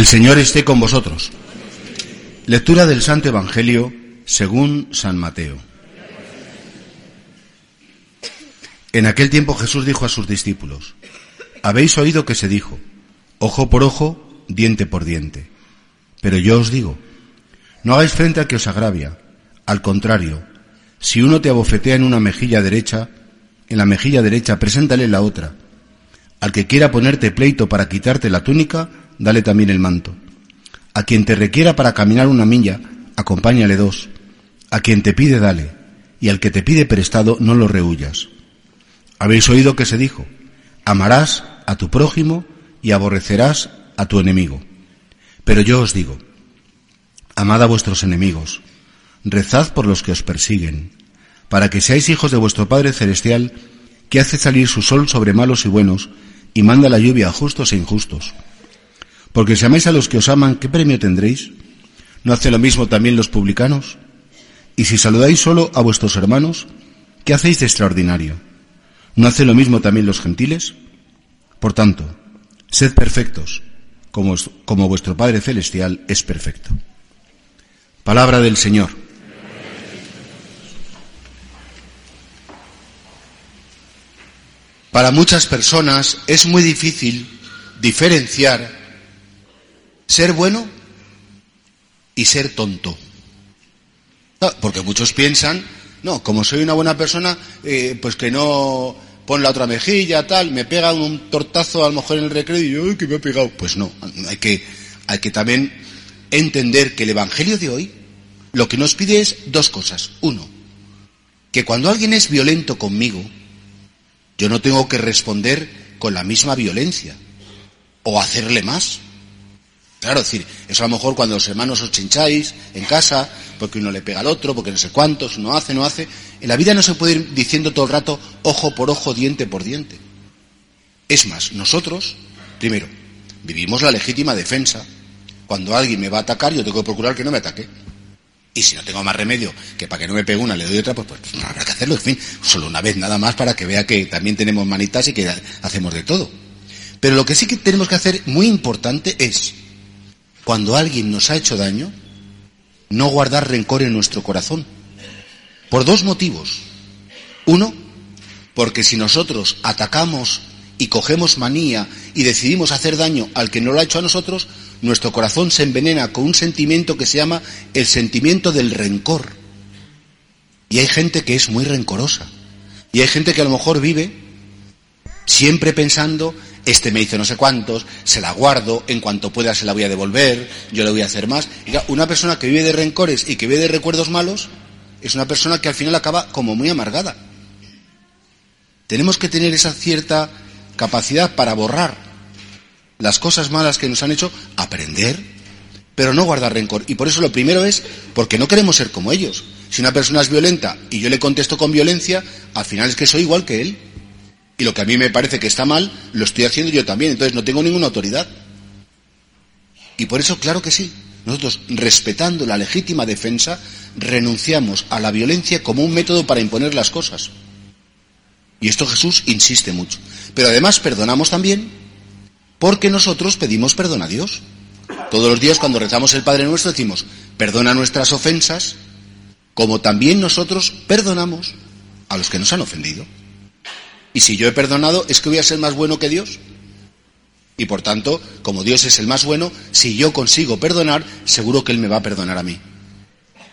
El Señor esté con vosotros. Lectura del Santo Evangelio según San Mateo. En aquel tiempo Jesús dijo a sus discípulos, Habéis oído que se dijo, ojo por ojo, diente por diente. Pero yo os digo, no hagáis frente al que os agravia. Al contrario, si uno te abofetea en una mejilla derecha, en la mejilla derecha preséntale la otra. Al que quiera ponerte pleito para quitarte la túnica, dale también el manto. A quien te requiera para caminar una milla, acompáñale dos. A quien te pide, dale. Y al que te pide prestado, no lo rehuyas. Habéis oído que se dijo, amarás a tu prójimo y aborrecerás a tu enemigo. Pero yo os digo, amad a vuestros enemigos, rezad por los que os persiguen, para que seáis hijos de vuestro Padre Celestial, que hace salir su sol sobre malos y buenos, y manda la lluvia a justos e injustos. Porque si amáis a los que os aman, ¿qué premio tendréis? ¿No hace lo mismo también los publicanos? Y si saludáis solo a vuestros hermanos, ¿qué hacéis de extraordinario? ¿No hace lo mismo también los gentiles? Por tanto, sed perfectos, como, como vuestro Padre Celestial es perfecto. Palabra del Señor. Para muchas personas es muy difícil diferenciar ser bueno y ser tonto. Porque muchos piensan, no, como soy una buena persona, eh, pues que no pon la otra mejilla, tal, me pega un tortazo a lo mejor en el recreo y yo, ¡ay, que me ha pegado! Pues no, hay que, hay que también entender que el Evangelio de hoy lo que nos pide es dos cosas. Uno, que cuando alguien es violento conmigo, yo no tengo que responder con la misma violencia o hacerle más. Claro, es decir, eso a lo mejor cuando los hermanos os chincháis en casa, porque uno le pega al otro, porque no sé cuántos, uno hace, no hace. En la vida no se puede ir diciendo todo el rato ojo por ojo, diente por diente. Es más, nosotros, primero, vivimos la legítima defensa. Cuando alguien me va a atacar, yo tengo que procurar que no me ataque. Y si no tengo más remedio que para que no me pegue una le doy otra, pues, pues no habrá que hacerlo, en fin, solo una vez nada más para que vea que también tenemos manitas y que hacemos de todo. Pero lo que sí que tenemos que hacer muy importante es cuando alguien nos ha hecho daño, no guardar rencor en nuestro corazón. Por dos motivos. Uno, porque si nosotros atacamos y cogemos manía y decidimos hacer daño al que no lo ha hecho a nosotros, nuestro corazón se envenena con un sentimiento que se llama el sentimiento del rencor. Y hay gente que es muy rencorosa. Y hay gente que a lo mejor vive siempre pensando este me hizo no sé cuántos, se la guardo, en cuanto pueda se la voy a devolver, yo le voy a hacer más. una persona que vive de rencores y que vive de recuerdos malos es una persona que al final acaba como muy amargada. Tenemos que tener esa cierta capacidad para borrar las cosas malas que nos han hecho, aprender, pero no guardar rencor. Y por eso lo primero es porque no queremos ser como ellos. Si una persona es violenta y yo le contesto con violencia, al final es que soy igual que él. Y lo que a mí me parece que está mal, lo estoy haciendo yo también. Entonces no tengo ninguna autoridad. Y por eso, claro que sí, nosotros, respetando la legítima defensa, renunciamos a la violencia como un método para imponer las cosas. Y esto Jesús insiste mucho. Pero además perdonamos también porque nosotros pedimos perdón a Dios. Todos los días cuando rezamos el Padre Nuestro decimos, perdona nuestras ofensas, como también nosotros perdonamos a los que nos han ofendido. Y si yo he perdonado, ¿es que voy a ser más bueno que Dios? Y por tanto, como Dios es el más bueno, si yo consigo perdonar, seguro que Él me va a perdonar a mí.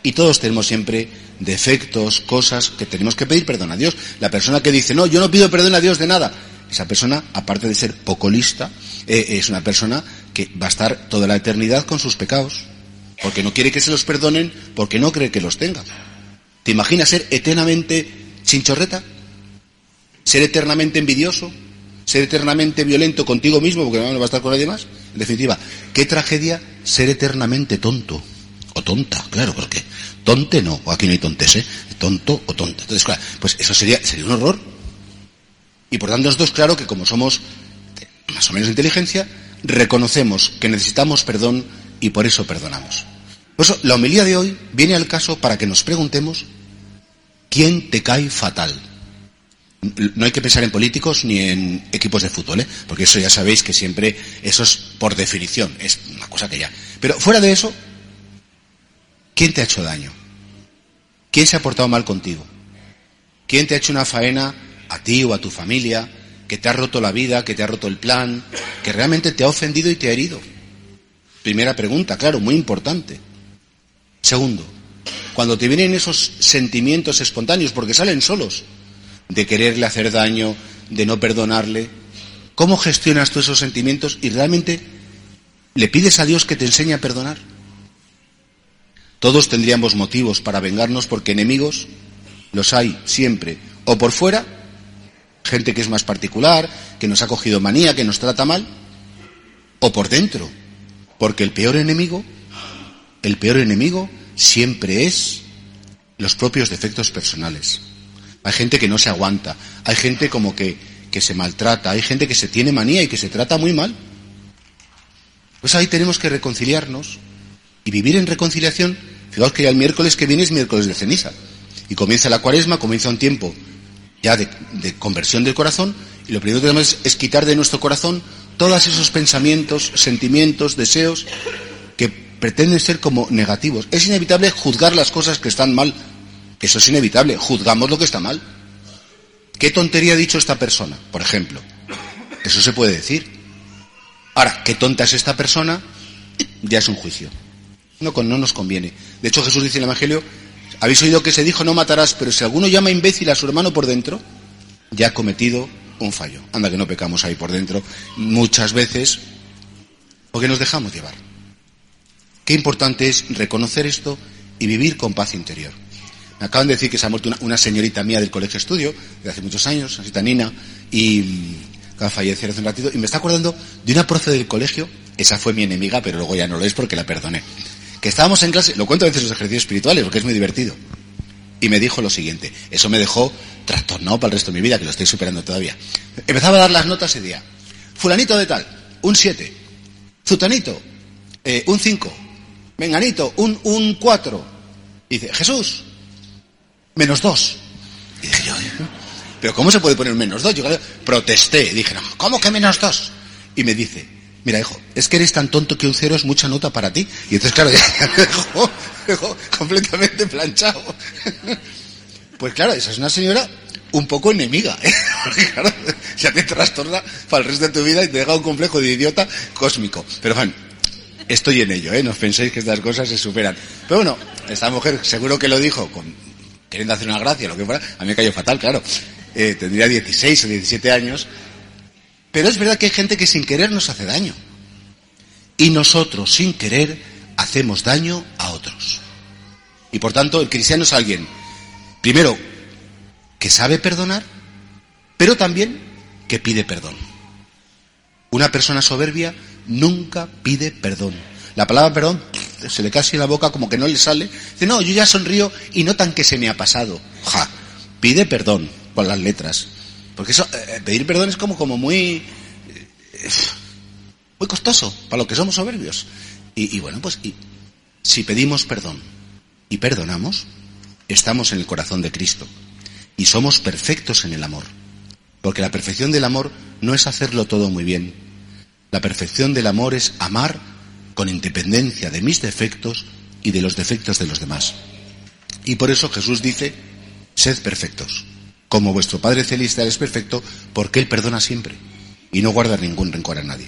Y todos tenemos siempre defectos, cosas que tenemos que pedir perdón a Dios. La persona que dice, no, yo no pido perdón a Dios de nada, esa persona, aparte de ser poco lista, eh, es una persona que va a estar toda la eternidad con sus pecados, porque no quiere que se los perdonen, porque no cree que los tenga. ¿Te imaginas ser eternamente chinchorreta? Ser eternamente envidioso, ser eternamente violento contigo mismo porque no va a estar con nadie más. En definitiva, qué tragedia ser eternamente tonto. O tonta, claro, porque tonte no, aquí no hay tontes, ¿eh? Tonto o tonta. Entonces, claro, pues eso sería, sería un horror. Y por tanto, nosotros, claro que como somos más o menos inteligencia, reconocemos que necesitamos perdón y por eso perdonamos. Por eso, la homilía de hoy viene al caso para que nos preguntemos quién te cae fatal. No hay que pensar en políticos ni en equipos de fútbol, ¿eh? porque eso ya sabéis que siempre eso es por definición, es una cosa que ya. Pero fuera de eso, ¿quién te ha hecho daño? ¿Quién se ha portado mal contigo? ¿Quién te ha hecho una faena a ti o a tu familia que te ha roto la vida, que te ha roto el plan, que realmente te ha ofendido y te ha herido? Primera pregunta, claro, muy importante. Segundo, cuando te vienen esos sentimientos espontáneos, porque salen solos, de quererle hacer daño, de no perdonarle, ¿cómo gestionas tú esos sentimientos y realmente le pides a Dios que te enseñe a perdonar? Todos tendríamos motivos para vengarnos porque enemigos los hay siempre, o por fuera, gente que es más particular, que nos ha cogido manía, que nos trata mal, o por dentro, porque el peor enemigo, el peor enemigo siempre es los propios defectos personales. Hay gente que no se aguanta, hay gente como que, que se maltrata, hay gente que se tiene manía y que se trata muy mal. Pues ahí tenemos que reconciliarnos y vivir en reconciliación. Fijaos que ya el miércoles que viene es miércoles de ceniza. Y comienza la cuaresma, comienza un tiempo ya de, conversión del corazón, y lo primero que tenemos es, quitar de nuestro corazón todos esos pensamientos, sentimientos, deseos que pretenden ser como negativos. Es inevitable juzgar las cosas que están mal. Eso es inevitable. Juzgamos lo que está mal. ¿Qué tontería ha dicho esta persona? Por ejemplo. Eso se puede decir. Ahora, ¿qué tonta es esta persona? Ya es un juicio. No, no nos conviene. De hecho, Jesús dice en el Evangelio habéis oído que se dijo no matarás, pero si alguno llama imbécil a su hermano por dentro, ya ha cometido un fallo. Anda que no pecamos ahí por dentro muchas veces porque nos dejamos llevar. Qué importante es reconocer esto y vivir con paz interior. Me acaban de decir que se ha muerto una, señorita mía del colegio estudio, de hace muchos años, así Nina, y acaba de fallecer hace un ratito, y me está acordando de una profe del colegio, esa fue mi enemiga, pero luego ya no lo es porque la perdoné que estábamos en clase, lo cuento a veces los ejercicios espirituales porque es muy divertido. Y me dijo lo siguiente, eso me dejó trastornado para el resto de mi vida, que lo estoy superando todavía. Empezaba a dar las notas ese día. Fulanito de tal, un 7. Zutanito, eh, un 5. Menganito, un, un 4. dice, Jesús, menos 2. Y dije yo, ¿pero cómo se puede poner menos 2? Yo protesté, dije, ¿cómo que menos 2? Y me dice, mira hijo, es que eres tan tonto que un cero es mucha nota para ti. Y entonces, claro, ya me dejó, completamente planchado. Pues claro, esa es una señora un poco enemiga, ¿eh? porque claro, ya te trastorna para el resto de tu vida y te deja un complejo de idiota cósmico. Pero bueno, estoy en ello, ¿eh? No penséis que estas cosas se superan. Pero bueno, esta mujer seguro que lo dijo con, queriendo hacer una gracia, lo que fuera. A mí me cayó fatal, claro. Eh, tendría 16 o 17 años pero es verdad que hay gente que sin querer nos hace daño. Y nosotros, sin querer, hacemos daño a otros. Y por tanto, el cristiano es alguien, primero, que sabe perdonar, pero también que pide perdón. Una persona soberbia nunca pide perdón. La palabra perdón se le casi en la boca como que no le sale. Dice, no, yo ya sonrío y notan que se me ha pasado. Pide perdón con las letras. Porque eso, eh, eh, pedir perdón es como, muy, eh, muy costoso para lo que somos soberbios. Y, bueno, pues si pedimos perdón y perdonamos, estamos en el corazón de Cristo y somos perfectos en el amor. Porque la perfección del amor no es hacerlo todo muy bien. La perfección del amor es amar con independencia de mis defectos y de los defectos de los demás. Y por eso Jesús dice, sed perfectos como vuestro Padre Celestial es perfecto, porque Él perdona siempre y no guarda ningún rencor a nadie.